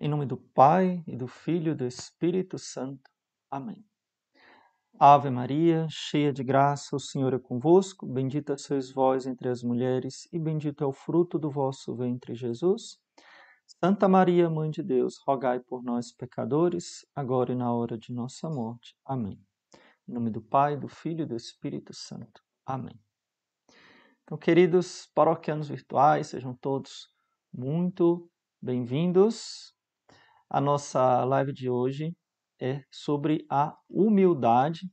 Em nome do Pai, e do Filho e do Espírito Santo. Amém. Ave Maria, cheia de graça, o Senhor é convosco. Bendita sois vós entre as mulheres, e bendito é o fruto do vosso ventre, Jesus. Santa Maria, Mãe de Deus, rogai por nós, pecadores, agora e na hora de nossa morte. Amém. Em nome do Pai, do Filho e do Espírito Santo. Amém. Então, queridos paroquianos virtuais, sejam todos muito bem-vindos a nossa live de hoje é sobre a humildade.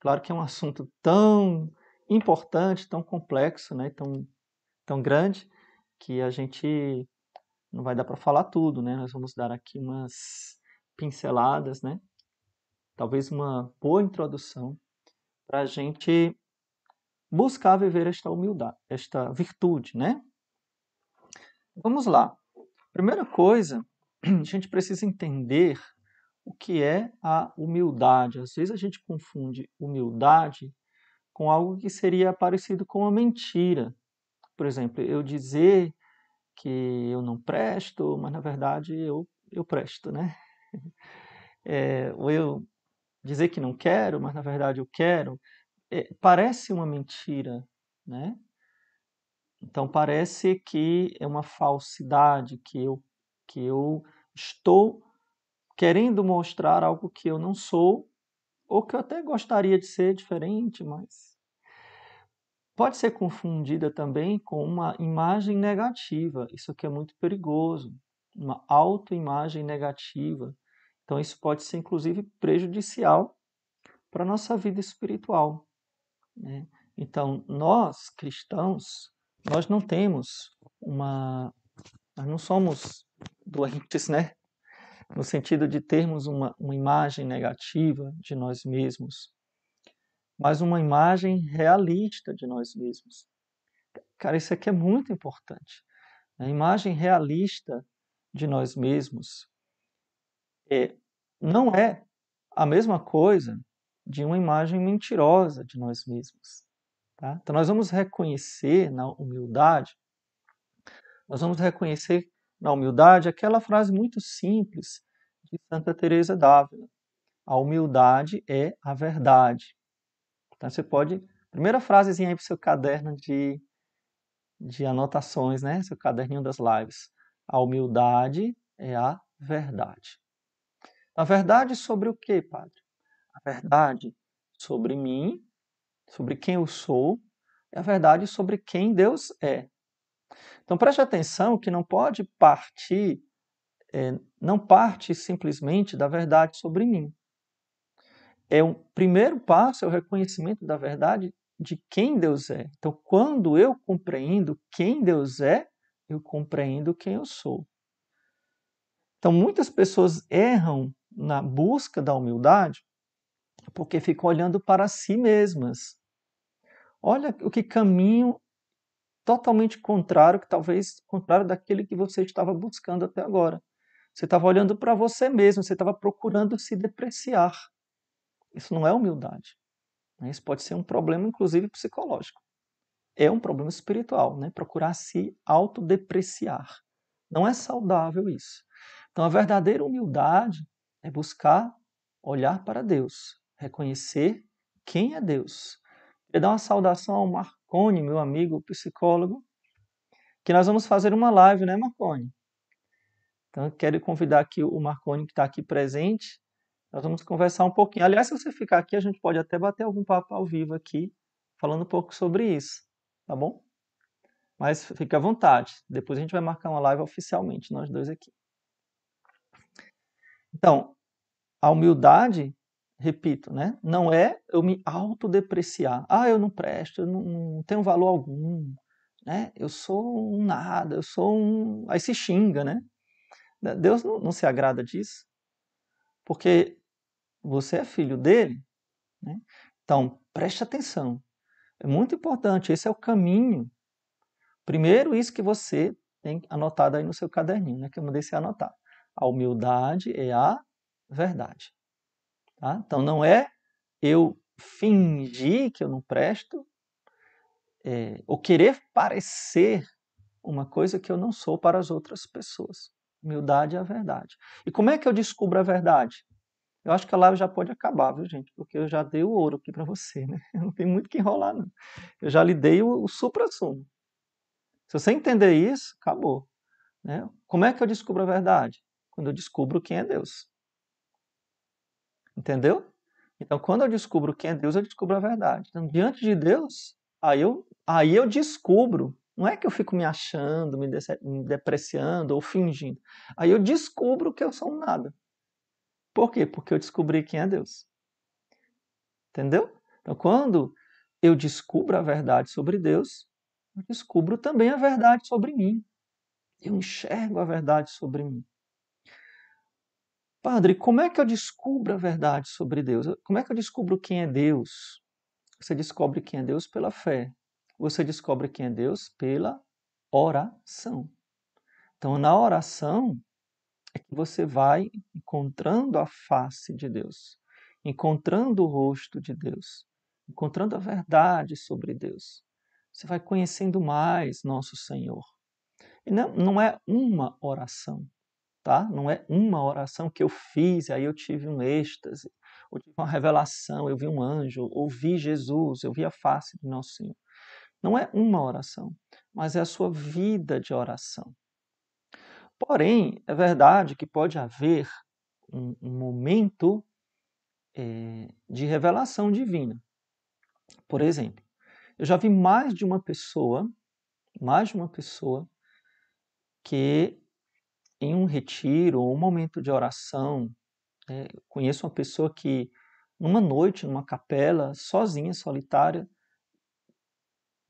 Claro que é um assunto tão importante, tão complexo, né? tão, tão grande, que a gente não vai dar para falar tudo, né? Nós vamos dar aqui umas pinceladas, né? Talvez uma boa introdução para a gente buscar viver esta humildade, esta virtude, né? Vamos lá. Primeira coisa a gente precisa entender o que é a humildade. Às vezes a gente confunde humildade com algo que seria parecido com uma mentira. Por exemplo, eu dizer que eu não presto, mas na verdade eu, eu presto, né? É, ou eu dizer que não quero, mas na verdade eu quero. É, parece uma mentira, né? Então parece que é uma falsidade, que eu, que eu estou querendo mostrar algo que eu não sou, ou que eu até gostaria de ser diferente, mas pode ser confundida também com uma imagem negativa. Isso aqui é muito perigoso, uma autoimagem negativa. Então isso pode ser inclusive prejudicial para a nossa vida espiritual. Né? Então nós cristãos, nós não temos uma, nós não somos doentes, né? No sentido de termos uma, uma imagem negativa de nós mesmos, mas uma imagem realista de nós mesmos. Cara, isso aqui é muito importante. A imagem realista de nós mesmos é, não é a mesma coisa de uma imagem mentirosa de nós mesmos. Tá? Então, nós vamos reconhecer na humildade, nós vamos reconhecer na humildade, aquela frase muito simples de Santa Teresa d'Ávila. A humildade é a verdade. Então você pode, primeira frasezinha aí para o seu caderno de, de anotações, né? Seu caderninho das lives. A humildade é a verdade. A verdade sobre o que, padre? A verdade sobre mim, sobre quem eu sou, é a verdade sobre quem Deus é. Então preste atenção que não pode partir, é, não parte simplesmente da verdade sobre mim. É o primeiro passo é o reconhecimento da verdade de quem Deus é. Então, quando eu compreendo quem Deus é, eu compreendo quem eu sou. Então, muitas pessoas erram na busca da humildade porque ficam olhando para si mesmas. Olha o que caminho totalmente contrário, que talvez contrário daquele que você estava buscando até agora. Você estava olhando para você mesmo, você estava procurando se depreciar. Isso não é humildade. Né? Isso pode ser um problema, inclusive psicológico. É um problema espiritual, né? procurar se autodepreciar. Não é saudável isso. Então, a verdadeira humildade é buscar olhar para Deus, reconhecer quem é Deus. Queria dar uma saudação ao Mar Marcone, meu amigo psicólogo, que nós vamos fazer uma live, né, Marcone? Então, quero convidar aqui o Marcone, que está aqui presente. Nós vamos conversar um pouquinho. Aliás, se você ficar aqui, a gente pode até bater algum papo ao vivo aqui, falando um pouco sobre isso, tá bom? Mas fique à vontade. Depois a gente vai marcar uma live oficialmente, nós dois aqui. Então, a humildade repito, né? Não é eu me autodepreciar. Ah, eu não presto, eu não, não tenho valor algum, né? Eu sou um nada, eu sou um. Aí se xinga, né? Deus não, não se agrada disso, porque você é filho dele, né? Então, preste atenção. É muito importante, esse é o caminho. Primeiro, isso que você tem anotado aí no seu caderninho, né? Que eu mandei você anotar. A humildade é a verdade. Tá? Então não é eu fingir que eu não presto, é, ou querer parecer uma coisa que eu não sou para as outras pessoas. Humildade é a verdade. E como é que eu descubro a verdade? Eu acho que a live já pode acabar, viu, gente? Porque eu já dei o ouro aqui para você, né? Não tem muito que enrolar, não. Eu já lhe dei o, o supra-sumo. Se você entender isso, acabou. Né? Como é que eu descubro a verdade? Quando eu descubro quem é Deus. Entendeu? Então, quando eu descubro quem é Deus, eu descubro a verdade. Então, diante de Deus, aí eu, aí eu descubro. Não é que eu fico me achando, me, me depreciando ou fingindo. Aí eu descubro que eu sou um nada. Por quê? Porque eu descobri quem é Deus. Entendeu? Então, quando eu descubro a verdade sobre Deus, eu descubro também a verdade sobre mim. Eu enxergo a verdade sobre mim. Padre, como é que eu descubro a verdade sobre Deus? Como é que eu descubro quem é Deus? Você descobre quem é Deus pela fé. Você descobre quem é Deus pela oração. Então, na oração é que você vai encontrando a face de Deus, encontrando o rosto de Deus, encontrando a verdade sobre Deus. Você vai conhecendo mais nosso Senhor. E não, não é uma oração, tá? Não é uma oração que eu fiz, aí eu tive um êxtase, ou tive uma revelação, eu vi um anjo, ouvi Jesus, eu vi a face de nosso Senhor. Não é uma oração, mas é a sua vida de oração. Porém, é verdade que pode haver um, um momento é, de revelação divina. Por exemplo, eu já vi mais de uma pessoa, mais de uma pessoa, que em um retiro ou um momento de oração, é, conheço uma pessoa que, numa noite, numa capela, sozinha, solitária,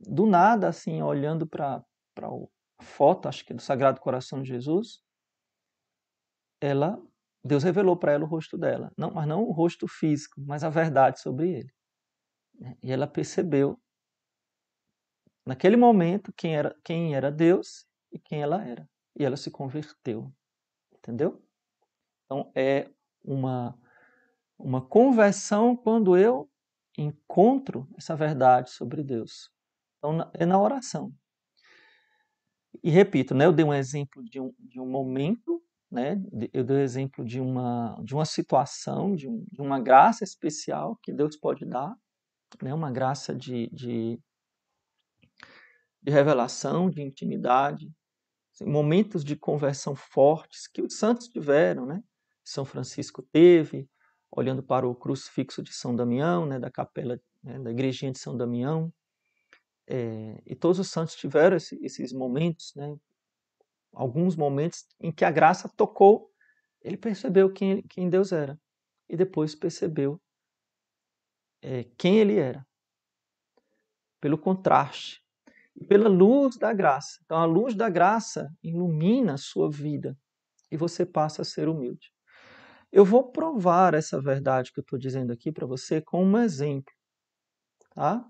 do nada, assim, olhando para a foto, acho que é do Sagrado Coração de Jesus, ela, Deus revelou para ela o rosto dela. Não, mas não o rosto físico, mas a verdade sobre ele. Né? E ela percebeu, naquele momento, quem era, quem era Deus e quem ela era e ela se converteu. Entendeu? Então é uma uma conversão quando eu encontro essa verdade sobre Deus. Então é na oração. E repito, né, eu dei um exemplo de um, de um momento, né, eu dei um exemplo de uma, de uma situação, de, um, de uma graça especial que Deus pode dar, né, uma graça de, de, de revelação, de intimidade, momentos de conversão fortes que os santos tiveram, né? São Francisco teve, olhando para o crucifixo de São Damião, né, da capela né, da igrejinha de São Damião, é, e todos os santos tiveram esse, esses momentos, né, alguns momentos em que a graça tocou, ele percebeu quem, quem Deus era, e depois percebeu é, quem ele era, pelo contraste e pela luz da graça. Então, a luz da graça ilumina a sua vida e você passa a ser humilde. Eu vou provar essa verdade que eu estou dizendo aqui para você com um exemplo. Tá?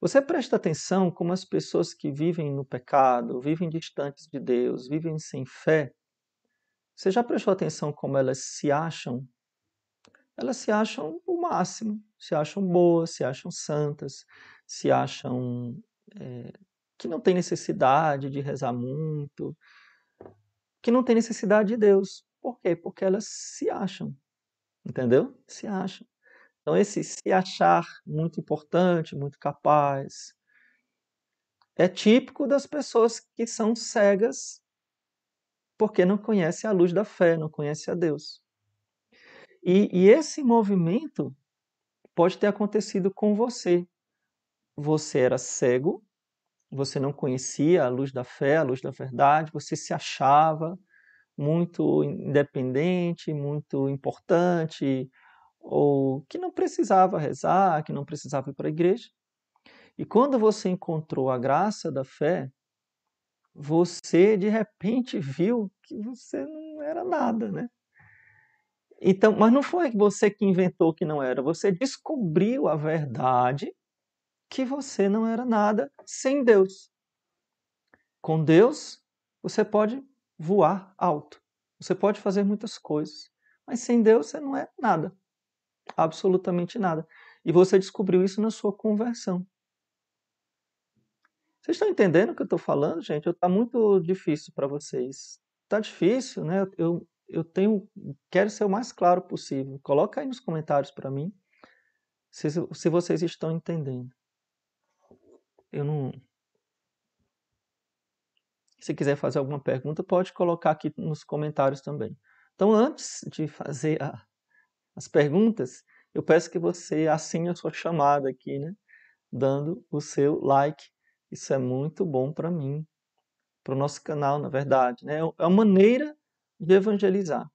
Você presta atenção como as pessoas que vivem no pecado, vivem distantes de Deus, vivem sem fé. Você já prestou atenção como elas se acham? Elas se acham o máximo, se acham boas, se acham santas, se acham é, que não tem necessidade de rezar muito, que não tem necessidade de Deus. Por quê? Porque elas se acham, entendeu? Se acham. Então, esse se achar muito importante, muito capaz, é típico das pessoas que são cegas porque não conhecem a luz da fé, não conhecem a Deus. E, e esse movimento pode ter acontecido com você, você era cego, você não conhecia a luz da fé, a luz da verdade, você se achava muito independente, muito importante, ou que não precisava rezar, que não precisava ir para a igreja. E quando você encontrou a graça da fé, você de repente viu que você não era nada, né? Então, mas não foi você que inventou que não era, você descobriu a verdade que você não era nada sem Deus. Com Deus, você pode voar alto, você pode fazer muitas coisas, mas sem Deus você não é nada, absolutamente nada. E você descobriu isso na sua conversão. Vocês estão entendendo o que eu estou falando, gente? Está muito difícil para vocês tá difícil, né? Eu, eu tenho, quero ser o mais claro possível. Coloca aí nos comentários para mim se, se vocês estão entendendo. Eu não. Se quiser fazer alguma pergunta, pode colocar aqui nos comentários também. Então, antes de fazer a, as perguntas, eu peço que você assine a sua chamada aqui, né? Dando o seu like. Isso é muito bom para mim, para o nosso canal, na verdade. Né? É uma maneira de evangelizar,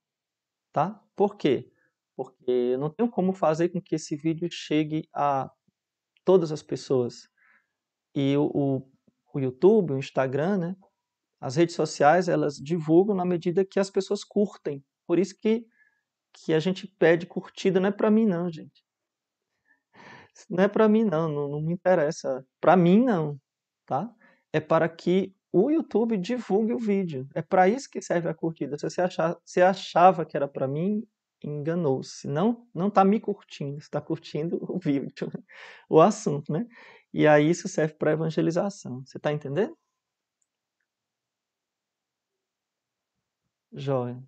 tá? Por quê? Porque eu não tenho como fazer com que esse vídeo chegue a todas as pessoas. E o, o, o YouTube, o Instagram, né? As redes sociais, elas divulgam na medida que as pessoas curtem. Por isso que, que a gente pede curtida, não é para mim não, gente. Não é para mim não, não, não me interessa. Para mim não, tá? É para que o YouTube divulgue o vídeo. É para isso que serve a curtida. Se você, achar, se achava que era para mim, enganou-se. Não não está me curtindo, está curtindo o vídeo, o assunto, né? E aí isso serve para evangelização. Você está entendendo? Joia.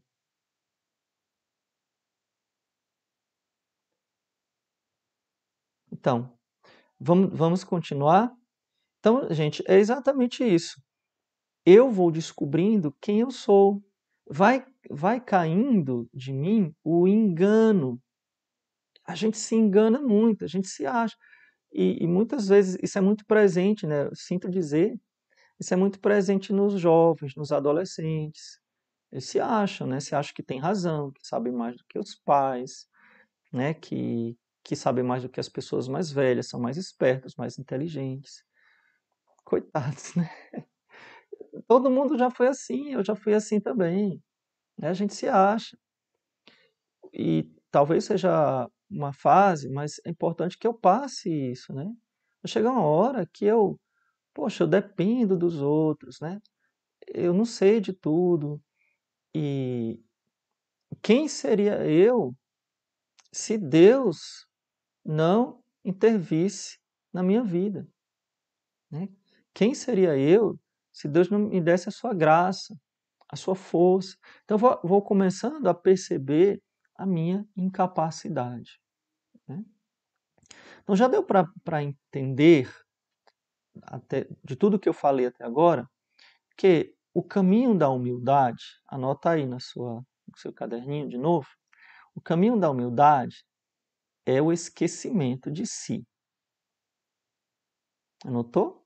Então, vamos, vamos continuar? Então, gente, é exatamente isso. Eu vou descobrindo quem eu sou. Vai, vai caindo de mim o engano. A gente se engana muito, a gente se acha. E, e muitas vezes isso é muito presente, né? Eu sinto dizer, isso é muito presente nos jovens, nos adolescentes. Eles se acham, né? Se acham que tem razão, que sabem mais do que os pais, né? Que, que sabem mais do que as pessoas mais velhas, são mais espertos, mais inteligentes. Coitados, né? Todo mundo já foi assim, eu já fui assim também. Né? A gente se acha. E talvez seja uma fase, mas é importante que eu passe isso, né? Vai chegar uma hora que eu, poxa, eu dependo dos outros, né? Eu não sei de tudo. E quem seria eu se Deus não intervisse na minha vida? Né? Quem seria eu se Deus não me desse a sua graça, a sua força? Então, vou, vou começando a perceber a minha incapacidade. Né? Então já deu para entender, até, de tudo que eu falei até agora, que o caminho da humildade, anota aí na sua, no seu caderninho de novo, o caminho da humildade é o esquecimento de si. Anotou?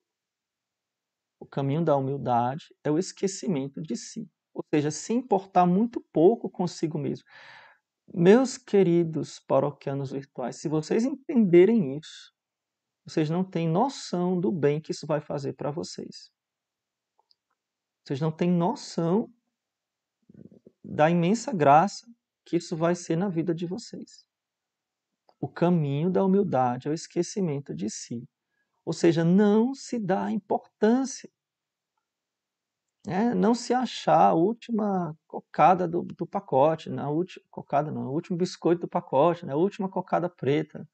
O caminho da humildade é o esquecimento de si. Ou seja, se importar muito pouco consigo mesmo. Meus queridos paroquianos virtuais, se vocês entenderem isso, vocês não têm noção do bem que isso vai fazer para vocês. Vocês não têm noção da imensa graça que isso vai ser na vida de vocês. O caminho da humildade é o esquecimento de si. Ou seja, não se dá importância é, não se achar a última cocada do, do pacote, na última cocada não, o último biscoito do pacote, né, a última cocada preta,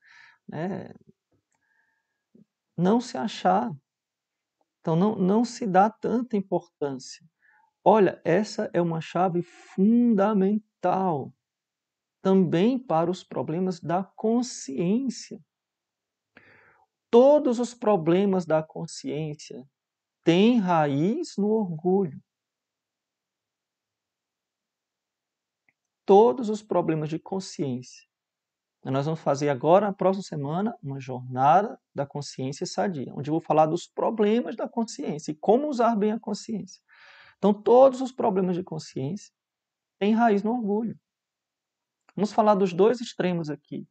né? Não se achar. Então não, não se dá tanta importância. Olha, essa é uma chave fundamental também para os problemas da consciência. Todos os problemas da consciência tem raiz no orgulho. Todos os problemas de consciência. Nós vamos fazer agora, na próxima semana, uma jornada da consciência sadia, onde eu vou falar dos problemas da consciência e como usar bem a consciência. Então, todos os problemas de consciência têm raiz no orgulho. Vamos falar dos dois extremos aqui.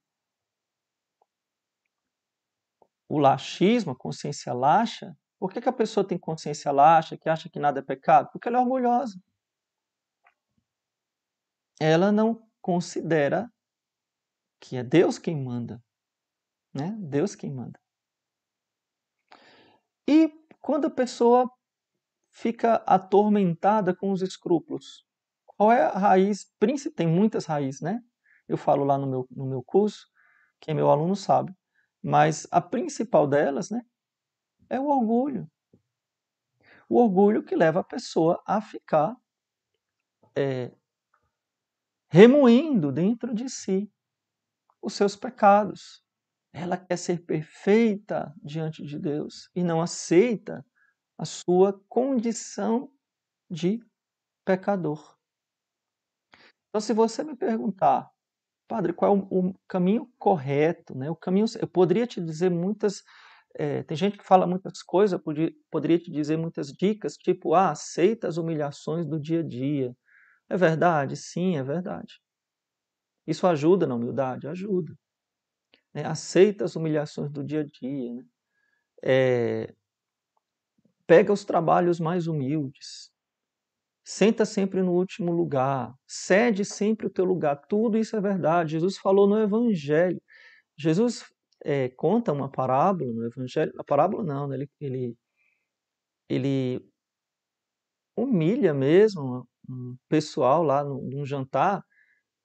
O laxismo, a consciência laxa, por que, que a pessoa tem consciência laxa, que acha que nada é pecado? Porque ela é orgulhosa. Ela não considera que é Deus quem manda. Né? Deus quem manda. E quando a pessoa fica atormentada com os escrúpulos, qual é a raiz? Tem muitas raízes, né? Eu falo lá no meu, no meu curso, quem é meu aluno sabe. Mas a principal delas, né, é o orgulho. O orgulho que leva a pessoa a ficar é, remoendo dentro de si os seus pecados. Ela quer ser perfeita diante de Deus e não aceita a sua condição de pecador. Então, se você me perguntar, padre, qual é o, o caminho correto, né? O caminho, eu poderia te dizer muitas, é, tem gente que fala muitas coisas, podia, poderia te dizer muitas dicas, tipo, ah, aceita as humilhações do dia a dia. É verdade? Sim, é verdade. Isso ajuda na humildade? Ajuda. É, aceita as humilhações do dia a dia. Né? É, pega os trabalhos mais humildes. Senta sempre no último lugar, cede sempre o teu lugar. Tudo isso é verdade. Jesus falou no Evangelho. Jesus é, conta uma parábola no Evangelho. A parábola não, né? ele, ele, ele humilha mesmo um pessoal lá num jantar.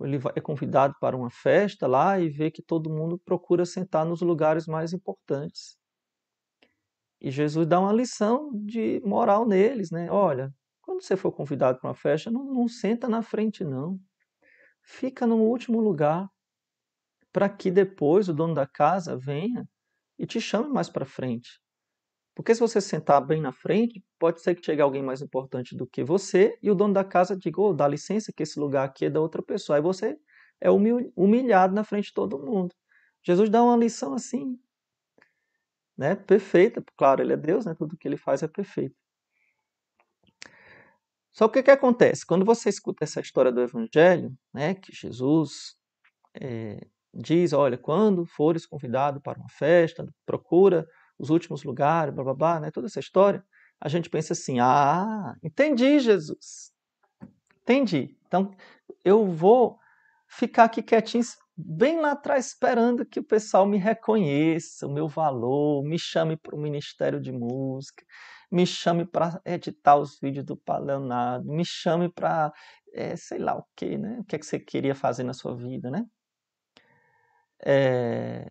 Ele é convidado para uma festa lá e vê que todo mundo procura sentar nos lugares mais importantes. E Jesus dá uma lição de moral neles, né? Olha, quando você for convidado para uma festa, não, não senta na frente, não. Fica no último lugar, para que depois o dono da casa venha e te chame mais para frente. Porque se você sentar bem na frente, pode ser que chegue alguém mais importante do que você e o dono da casa diga: oh, dá licença que esse lugar aqui é da outra pessoa. Aí você é humilhado na frente de todo mundo. Jesus dá uma lição assim, né, perfeita. Claro, ele é Deus, né, tudo que ele faz é perfeito. Só que o que acontece? Quando você escuta essa história do Evangelho, né, que Jesus é, diz, olha, quando fores convidado para uma festa, procura os últimos lugares, blá, blá, blá, né, toda essa história, a gente pensa assim, ah, entendi, Jesus. Entendi. Então, eu vou ficar aqui quietinho, bem lá atrás, esperando que o pessoal me reconheça, o meu valor, me chame para o Ministério de Música, me chame para editar os vídeos do Leonardo, me chame para, é, sei lá o que, né? O que, é que você queria fazer na sua vida, né? É,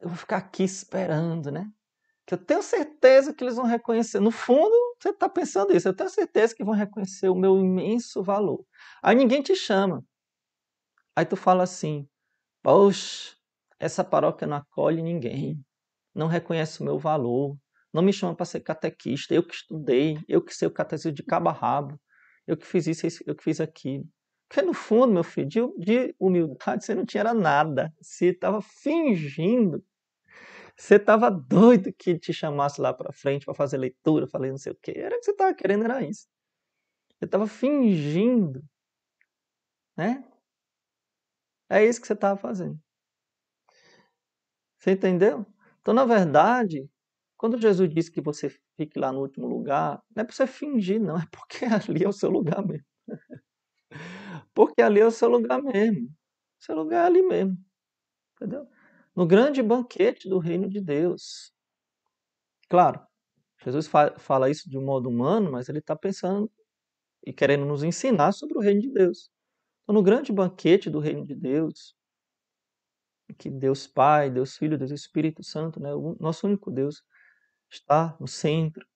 eu vou ficar aqui esperando, né? Que eu tenho certeza que eles vão reconhecer. No fundo, você está pensando isso. Eu tenho certeza que vão reconhecer o meu imenso valor. Aí ninguém te chama. Aí tu fala assim: Poxa, essa paróquia não acolhe ninguém, não reconhece o meu valor, não me chama para ser catequista, eu que estudei, eu que sei o catecismo de cabo a rabo, eu que fiz isso, eu que fiz aquilo. Porque no fundo, meu filho, de, de humildade você não tinha nada. Você estava fingindo. Você estava doido que te chamasse lá para frente para fazer leitura, falei não sei o quê. Era o que você estava querendo, era isso. Você estava fingindo. Né? É isso que você estava fazendo. Você entendeu? Então, na verdade, quando Jesus disse que você fique lá no último lugar, não é para você fingir, não, é porque ali é o seu lugar mesmo. Porque ali é o seu lugar mesmo. O seu lugar é ali mesmo. Entendeu? No grande banquete do reino de Deus. Claro, Jesus fala isso de um modo humano, mas ele está pensando e querendo nos ensinar sobre o reino de Deus. Então, no grande banquete do reino de Deus, que Deus Pai, Deus Filho, Deus Espírito Santo, né, o nosso único Deus, está no centro.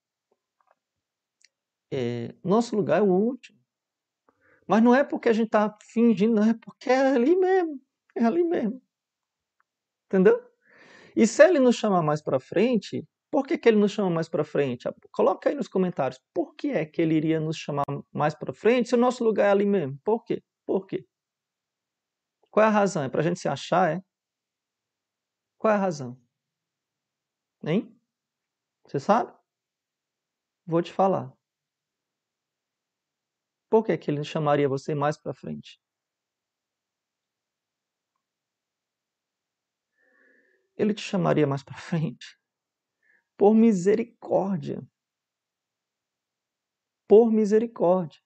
É, nosso lugar é o último. Mas não é porque a gente está fingindo, não, é porque é ali mesmo. É ali mesmo. Entendeu? E se ele nos chamar mais para frente, por que, que ele nos chama mais para frente? Coloca aí nos comentários. Por que é que ele iria nos chamar mais para frente se o nosso lugar é ali mesmo? Por quê? Por quê? Qual é a razão? É para a gente se achar, é? Qual é a razão? Hein? Você sabe? Vou te falar. Por que, que ele chamaria você mais para frente? Ele te chamaria mais para frente por misericórdia. Por misericórdia.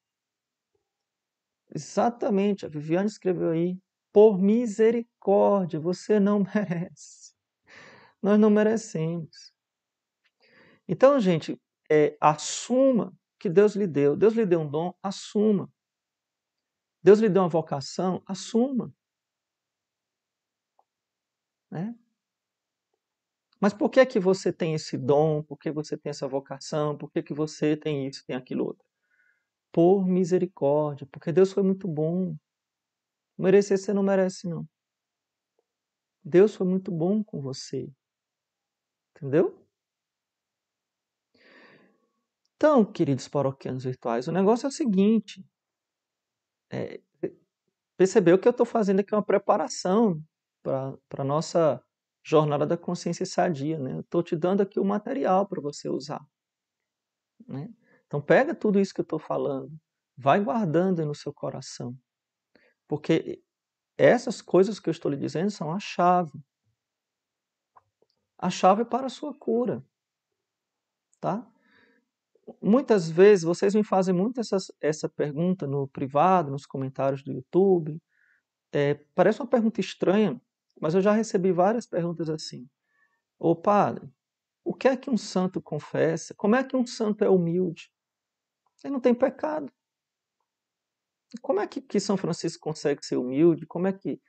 Exatamente, a Viviane escreveu aí. Por misericórdia, você não merece. Nós não merecemos. Então, gente, é, assuma que Deus lhe deu. Deus lhe deu um dom, assuma. Deus lhe deu uma vocação, assuma. Né? Mas por que é que você tem esse dom? Por que você tem essa vocação? Por que, que você tem isso, tem aquilo outro? por misericórdia, porque Deus foi muito bom. Merecer você não merece, não. Deus foi muito bom com você. Entendeu? Então, queridos paroquianos virtuais, o negócio é o seguinte. É, percebeu que eu estou fazendo aqui uma preparação para a nossa jornada da consciência sadia. Né? Estou te dando aqui o material para você usar. Né? Então pega tudo isso que eu estou falando, vai guardando no seu coração. Porque essas coisas que eu estou lhe dizendo são a chave. A chave para a sua cura. Tá? Muitas vezes vocês me fazem muito essa, pergunta no privado, nos comentários do YouTube. É, parece uma pergunta estranha, mas eu já recebi várias perguntas assim. Ô padre, o que é que um santo confessa? Como é que um santo é humilde? Ele não tem pecado. Como é que, que São Francisco consegue ser humilde? Como é que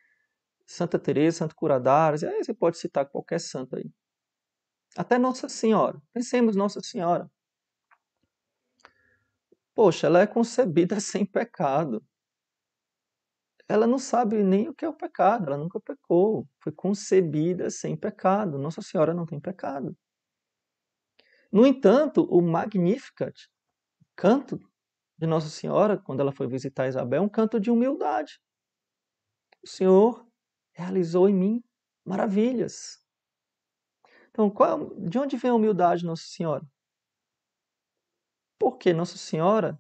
Santa Teresa, Santo Curadares, aí você pode citar qualquer santo aí. Até Nossa Senhora. Pensemos Nossa Senhora. Poxa, ela é concebida sem pecado ela não sabe nem o que é o pecado, ela nunca pecou, foi concebida sem pecado. Nossa Senhora não tem pecado. No entanto, o Magnificat, canto de Nossa Senhora, quando ela foi visitar Isabel, é um canto de humildade. O Senhor realizou em mim maravilhas. Então, qual, de onde vem a humildade de Nossa Senhora? Porque Nossa Senhora,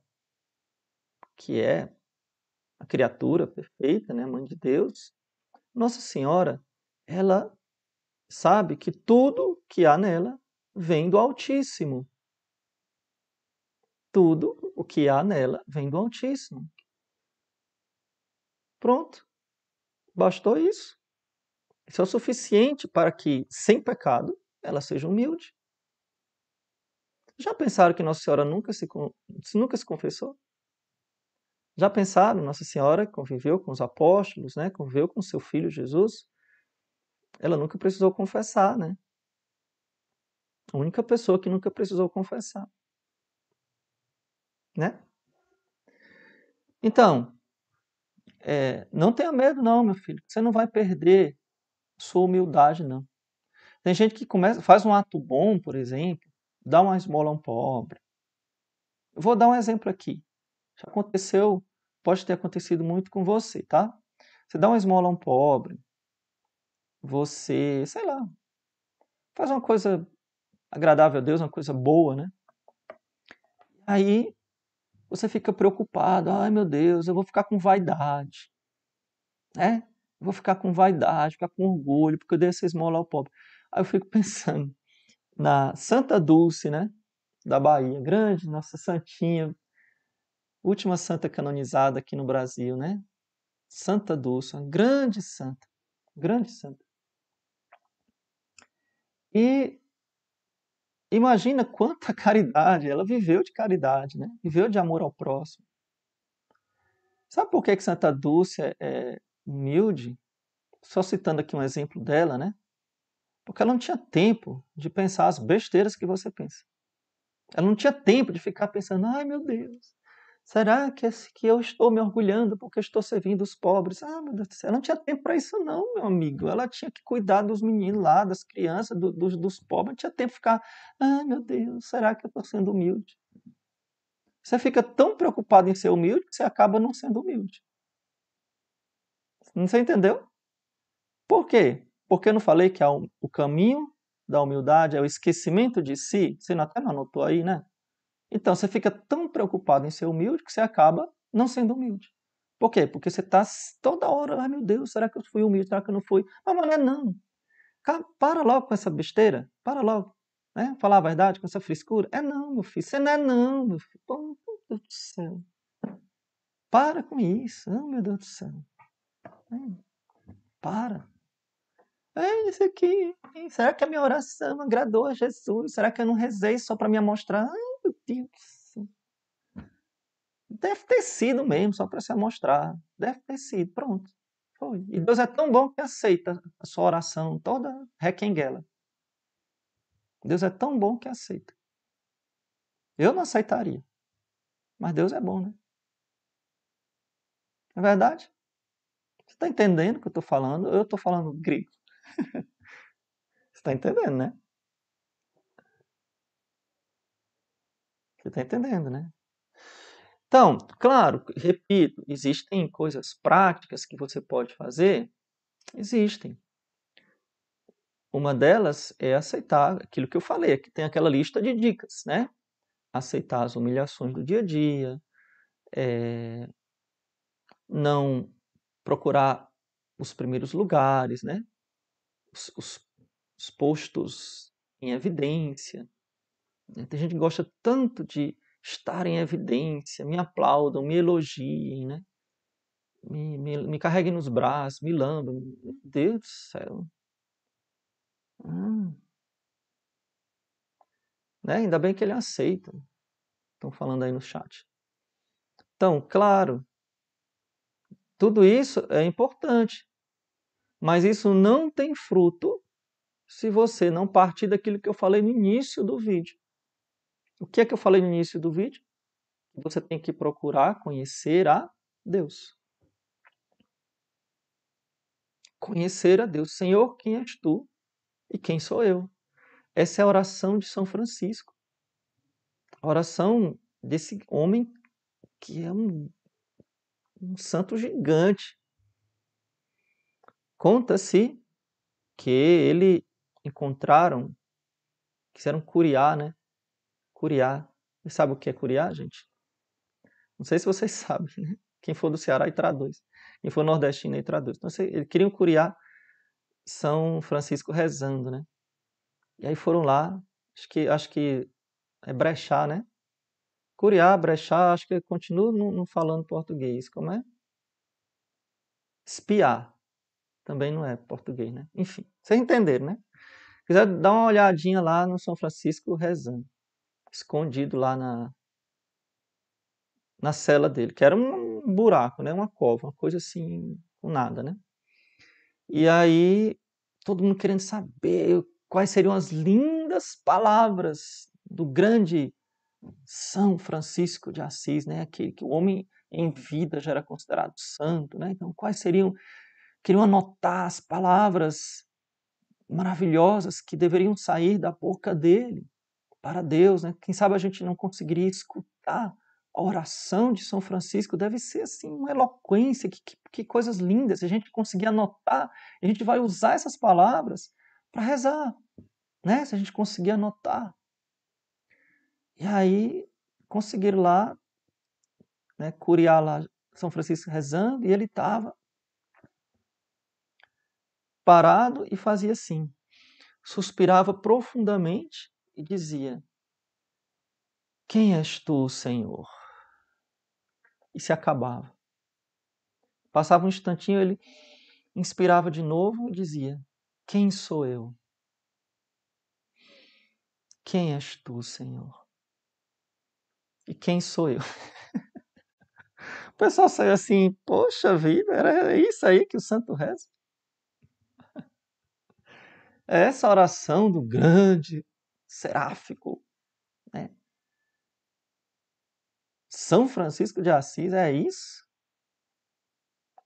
que é a criatura perfeita, né, mãe de Deus, Nossa Senhora, ela sabe que tudo que há nela vem do Altíssimo. Tudo o que há nela vem do Altíssimo. Pronto. Bastou isso. Isso é o suficiente para que, sem pecado, ela seja humilde. Já pensaram que Nossa Senhora nunca se, nunca se confessou? Já pensaram, Nossa Senhora conviveu com os apóstolos, né? conviveu com seu filho Jesus? Ela nunca precisou confessar, né? A única pessoa que nunca precisou confessar. Né? Então, é, não tenha medo não, meu filho. Você não vai perder sua humildade, não. Tem gente que começa, faz um ato bom, por exemplo, dá uma esmola a um pobre. Eu vou dar um exemplo aqui. Já aconteceu, pode ter acontecido muito com você, tá? Você dá uma esmola a um pobre, você, sei lá, faz uma coisa agradável a Deus, uma coisa boa, né? Aí você fica preocupado, ai meu Deus, eu vou ficar com vaidade, né? Eu vou ficar com vaidade, ficar com orgulho, porque eu dei essa esmola ao pobre. Aí eu fico pensando na Santa Dulce, né? Da Bahia, grande, nossa santinha, última santa canonizada aqui no Brasil, né? Santa Dulce, uma grande santa, grande santa. E imagina quanta caridade, ela viveu de caridade, né? Viveu de amor ao próximo. Sabe por que, que Santa Dulce é, é humilde? Só citando aqui um exemplo dela, né? Porque ela não tinha tempo de pensar as besteiras que você pensa. Ela não tinha tempo de ficar pensando, ai meu Deus, Será que, que eu estou me orgulhando porque estou servindo os pobres? Ah, meu Deus do céu, ela não tinha tempo para isso não, meu amigo. Ela tinha que cuidar dos meninos lá, das crianças, do, dos, dos pobres. Não tinha tempo de ficar, ah, meu Deus, será que eu estou sendo humilde? Você fica tão preocupado em ser humilde que você acaba não sendo humilde. Não você entendeu? Por quê? Porque eu não falei que o caminho da humildade é o esquecimento de si? Você até não anotou aí, né? Então você fica tão preocupado em ser humilde que você acaba não sendo humilde. Por quê? Porque você está toda hora, ai meu Deus, será que eu fui humilde? Será que eu não fui? Mas, não é não. Para logo com essa besteira. Para logo. Né? Falar a verdade com essa frescura. É não, meu filho. Você não é não, meu filho. Pô, meu Deus do céu. Para com isso. Oh, meu Deus do céu. Para. É isso aqui. Será que a minha oração agradou a Jesus? Será que eu não rezei só para me mostrar? Ai, meu Deus. Deve ter sido mesmo, só para se amostrar. Deve ter sido, pronto. Foi. E Deus é tão bom que aceita a sua oração toda requenguela. Deus é tão bom que aceita. Eu não aceitaria. Mas Deus é bom, né? É verdade? Você está entendendo o que eu estou falando? Eu estou falando grego. Você está entendendo, né? Você está entendendo, né? Então, claro, repito, existem coisas práticas que você pode fazer? Existem. Uma delas é aceitar aquilo que eu falei, que tem aquela lista de dicas, né? Aceitar as humilhações do dia a dia, é, não procurar os primeiros lugares, né? Os, os, os postos em evidência. Né? Tem gente que gosta tanto de estar em evidência, me aplaudam, me elogiem, né? Me, me, me carreguem nos braços, me lambam. Meu Deus do céu. Hum. Né? Ainda bem que ele aceita. Estão falando aí no chat. Então, claro, tudo isso é importante. Mas isso não tem fruto se você não partir daquilo que eu falei no início do vídeo. O que é que eu falei no início do vídeo? Você tem que procurar conhecer a Deus. Conhecer a Deus. Senhor, quem és tu e quem sou eu? Essa é a oração de São Francisco. A oração desse homem que é um um santo gigante. Conta-se que ele encontraram, quiseram curiar, né? Curiar. Você sabe o que é curiar, gente? Não sei se vocês sabem, né? Quem for do Ceará e traduz. Quem for nordestino e traduz. Então, eles queriam curiar São Francisco rezando, né? E aí foram lá, acho que, acho que é brechar, né? Curiar, brechar, acho que continuo não, não falando português. Como é? Espiar. Também não é português, né? Enfim, vocês entenderam, né? Quiser dar uma olhadinha lá no São Francisco rezando. Escondido lá na, na cela dele, que era um buraco, né? Uma cova, uma coisa assim, com nada, né? E aí, todo mundo querendo saber quais seriam as lindas palavras do grande são Francisco de Assis, né? Aquele que o homem em vida já era considerado santo, né? Então, quais seriam? Queriam anotar as palavras maravilhosas que deveriam sair da boca dele para Deus, né? Quem sabe a gente não conseguiria escutar a oração de São Francisco deve ser assim uma eloquência, que, que, que coisas lindas. Se a gente conseguir anotar, a gente vai usar essas palavras para rezar, né? Se a gente conseguir anotar. E aí conseguiram lá, né, curiar lá São Francisco rezando, e ele estava parado e fazia assim. Suspirava profundamente e dizia: Quem és tu, Senhor? E se acabava. Passava um instantinho, ele inspirava de novo e dizia: Quem sou eu? Quem és tu, Senhor? E quem sou eu? o pessoal saiu assim, poxa vida, era isso aí que o santo reza? É essa oração do grande seráfico, né? São Francisco de Assis, é isso?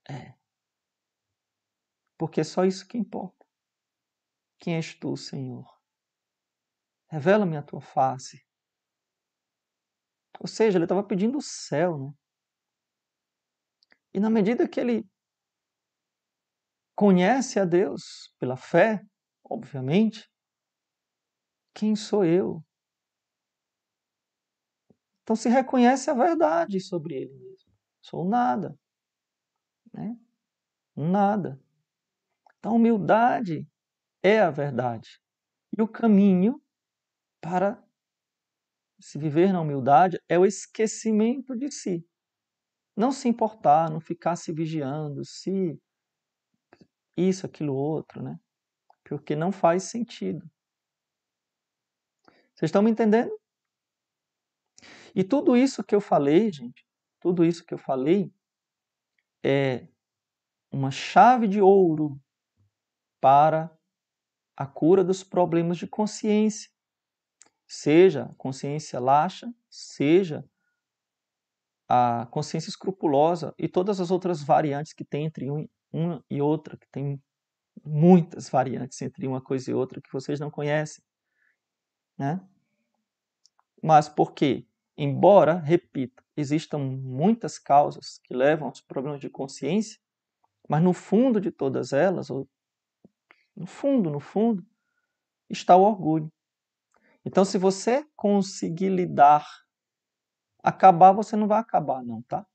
É. Porque é só isso que importa. Quem és tu, Senhor? Revela-me a tua face. Ou seja, ele estava pedindo o céu. Né? E na medida que ele conhece a Deus pela fé, obviamente, quem sou eu? Então se reconhece a verdade sobre ele mesmo. Sou nada. Né? Nada. Então, humildade é a verdade. E o caminho para se viver na humildade é o esquecimento de si. Não se importar, não ficar se vigiando, se isso, aquilo, outro, né? Porque não faz sentido. Vocês estão me entendendo? E tudo isso que eu falei, gente, tudo isso que eu falei é uma chave de ouro para a cura dos problemas de consciência seja consciência laxa, seja a consciência escrupulosa e todas as outras variantes que tem entre um, uma e outra, que tem muitas variantes entre uma coisa e outra que vocês não conhecem. Né? Mas por quê? Embora, repito, existam muitas causas que levam aos problemas de consciência, mas no fundo de todas elas, ou no fundo, no fundo, está o orgulho. Então, se você conseguir lidar, acabar, você não vai acabar, não, tá?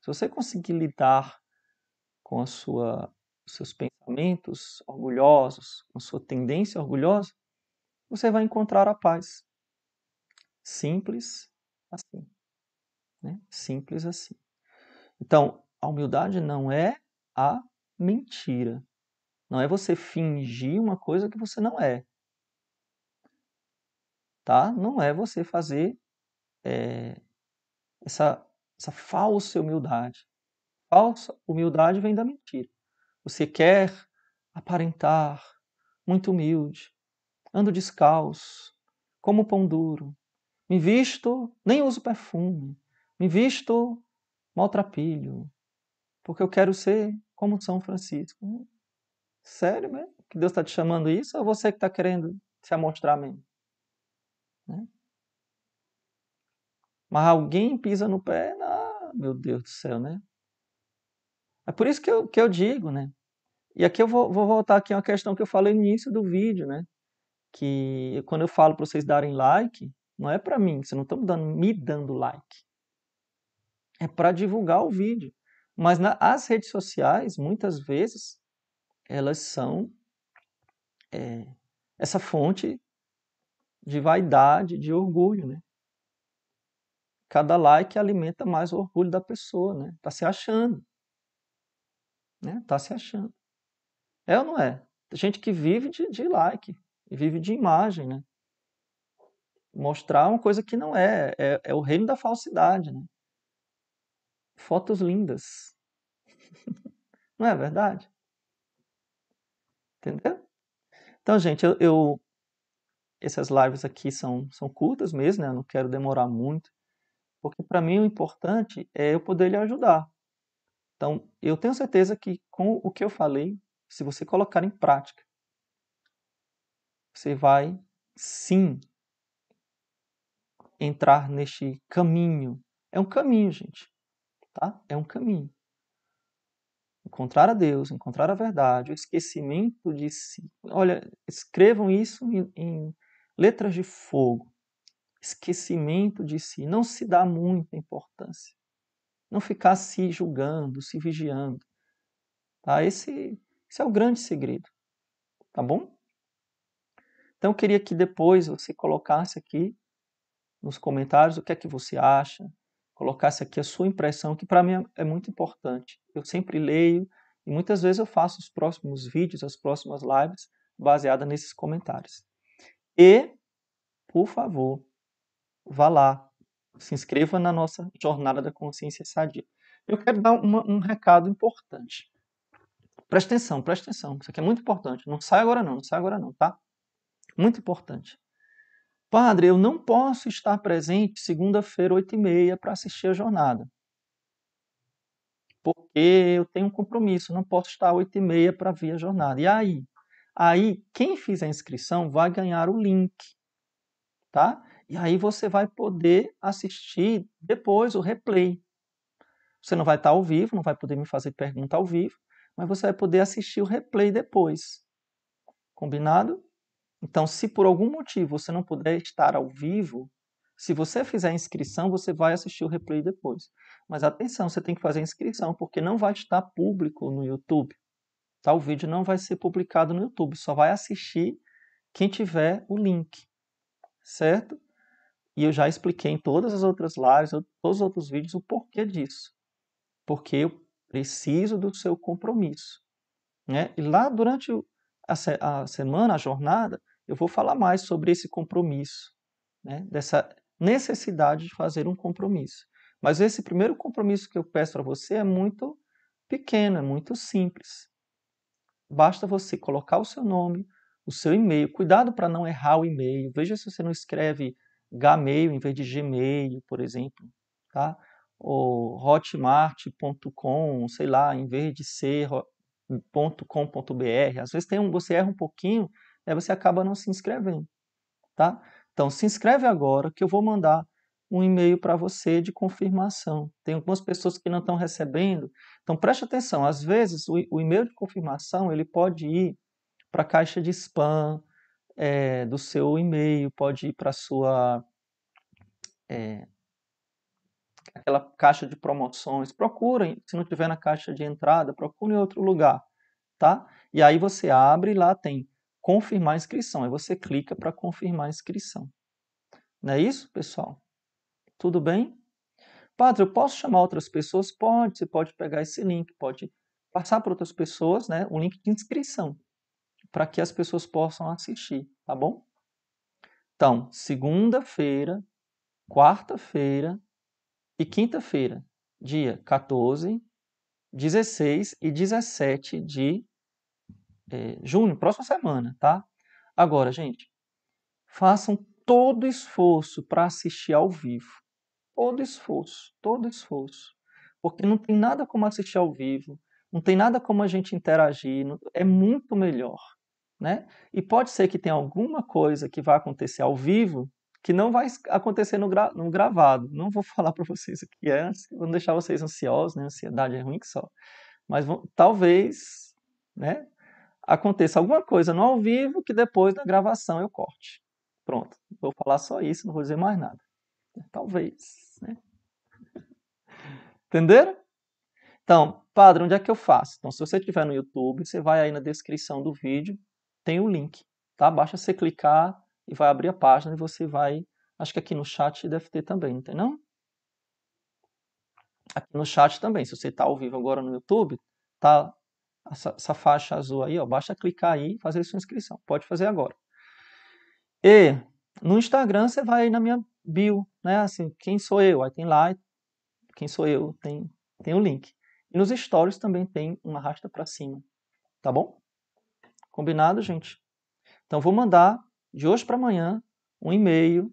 Se você conseguir lidar com a sua, seus pensamentos orgulhosos, com sua tendência orgulhosa, você vai encontrar a paz. Simples assim. Né? Simples assim. Então, a humildade não é a mentira. Não é você fingir uma coisa que você não é. Tá? Não é você fazer é, essa, essa falsa humildade. Falsa humildade vem da mentira. Você quer aparentar muito humilde, ando descalço, como pão duro, me visto, nem uso perfume, me visto maltrapilho, porque eu quero ser como São Francisco. Sério mesmo? Que Deus está te chamando isso ou você que está querendo se amostrar mesmo? Né? Mas alguém pisa no pé, ah, meu Deus do céu, né? É por isso que eu, que eu digo, né? E aqui eu vou, vou voltar aqui a uma questão que eu falei no início do vídeo, né? Que quando eu falo para vocês darem like, não é para mim, vocês não estão dando, me dando like. É para divulgar o vídeo. Mas na, as redes sociais, muitas vezes, elas são é, essa fonte de vaidade, de orgulho, né? Cada like alimenta mais o orgulho da pessoa, né? Tá se achando. Né? Tá se achando. É ou não é? Tem gente que vive de, de like, vive de imagem, né? Mostrar uma coisa que não é. É, é o reino da falsidade, né? Fotos lindas. não é verdade? Entendeu? Então, gente, eu, eu, essas lives aqui são, são curtas mesmo, né? Eu não quero demorar muito, porque para mim o importante é eu poder lhe ajudar. Então, eu tenho certeza que com o que eu falei, se você colocar em prática, você vai sim entrar neste caminho. É um caminho, gente, tá? É um caminho encontrar a Deus, encontrar a verdade, o esquecimento de si. Olha, escrevam isso em, em letras de fogo. Esquecimento de si. Não se dá muita importância. Não ficar se julgando, se vigiando. Tá? Esse, esse é o grande segredo. Tá bom? Então eu queria que depois você colocasse aqui nos comentários o que é que você acha, colocasse aqui a sua impressão, que para mim é muito importante. Eu sempre leio e muitas vezes eu faço os próximos vídeos, as próximas lives, baseada nesses comentários. E, por favor, vá lá, se inscreva na nossa Jornada da Consciência Sadia. Eu quero dar uma, um recado importante. Preste atenção, preste atenção. Isso aqui é muito importante. Não sai agora não, não sai agora não, tá? Muito importante. Padre, eu não posso estar presente segunda-feira, oito e meia, para assistir a jornada. Porque eu tenho um compromisso, não posso estar oito e meia para ver a jornada. E aí? Aí, quem fizer a inscrição vai ganhar o link, tá? E aí você vai poder assistir depois o replay. Você não vai estar ao vivo, não vai poder me fazer pergunta ao vivo, mas você vai poder assistir o replay depois. Combinado? Então, se por algum motivo você não puder estar ao vivo, se você fizer a inscrição, você vai assistir o replay depois. Mas atenção, você tem que fazer a inscrição, porque não vai estar público no YouTube. Tá? O vídeo não vai ser publicado no YouTube, só vai assistir quem tiver o link. Certo? E eu já expliquei em todas as outras lives, todos os outros vídeos, o porquê disso. Porque eu preciso do seu compromisso. Né? E lá durante a, se a semana, a jornada, eu vou falar mais sobre esse compromisso, né? dessa necessidade de fazer um compromisso. Mas esse primeiro compromisso que eu peço para você é muito pequeno, é muito simples. Basta você colocar o seu nome, o seu e-mail. Cuidado para não errar o e-mail. Veja se você não escreve Gmail em vez de Gmail, por exemplo. Tá? Ou hotmart.com, sei lá, em vez de ser .com.br, às vezes tem um, você erra um pouquinho, aí você acaba não se inscrevendo, tá? Então, se inscreve agora que eu vou mandar um e-mail para você de confirmação. Tem algumas pessoas que não estão recebendo, então preste atenção. Às vezes o, o e-mail de confirmação ele pode ir para a caixa de spam é, do seu e-mail, pode ir para a sua é, aquela caixa de promoções. Procurem, se não tiver na caixa de entrada, procure em outro lugar, tá? E aí você abre lá tem confirmar inscrição. Aí você clica para confirmar inscrição. Não é isso, pessoal? Tudo bem? Padre, eu posso chamar outras pessoas? Pode, você pode pegar esse link, pode passar para outras pessoas, né, um link de inscrição, para que as pessoas possam assistir, tá bom? Então, segunda-feira, quarta-feira e quinta-feira, dia 14, 16 e 17 de é, junho, próxima semana, tá? Agora, gente, façam todo esforço para assistir ao vivo todo esforço, todo esforço. Porque não tem nada como assistir ao vivo, não tem nada como a gente interagir, é muito melhor. Né? E pode ser que tenha alguma coisa que vai acontecer ao vivo que não vai acontecer no, gra no gravado. Não vou falar para vocês o que é, vou deixar vocês ansiosos, né? Ansiedade é ruim que só. Mas talvez, né? Aconteça alguma coisa no ao vivo que depois da gravação eu corte. Pronto. Vou falar só isso, não vou dizer mais nada. Talvez. Né? Entenderam? Então, padre, onde é que eu faço? Então, se você estiver no YouTube, você vai aí na descrição do vídeo, tem o link, tá? Basta você clicar e vai abrir a página e você vai. Acho que aqui no chat deve ter também, não tem não? Aqui no chat também, se você está ao vivo agora no YouTube, tá essa, essa, faixa azul aí, ó, basta clicar aí e fazer sua inscrição. Pode fazer agora. E no Instagram você vai na minha bio, né? Assim, quem sou eu? Aí tem lá, quem sou eu? Tem, tem o link. E nos stories também tem uma arrasta para cima, tá bom? Combinado, gente? Então vou mandar de hoje para amanhã um e-mail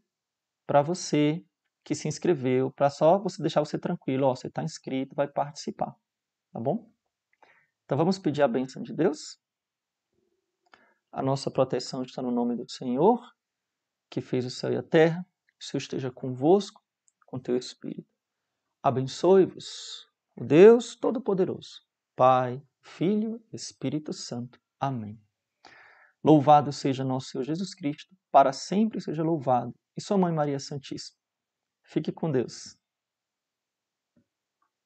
para você que se inscreveu, para só você deixar você tranquilo, ó, você está inscrito, vai participar, tá bom? Então vamos pedir a bênção de Deus. A nossa proteção está no nome do Senhor, que fez o céu e a terra. O Senhor esteja convosco, com teu Espírito. Abençoe-vos, o Deus Todo-Poderoso, Pai, Filho, Espírito Santo. Amém. Louvado seja nosso Senhor Jesus Cristo, para sempre seja louvado, e sua Mãe Maria Santíssima. Fique com Deus.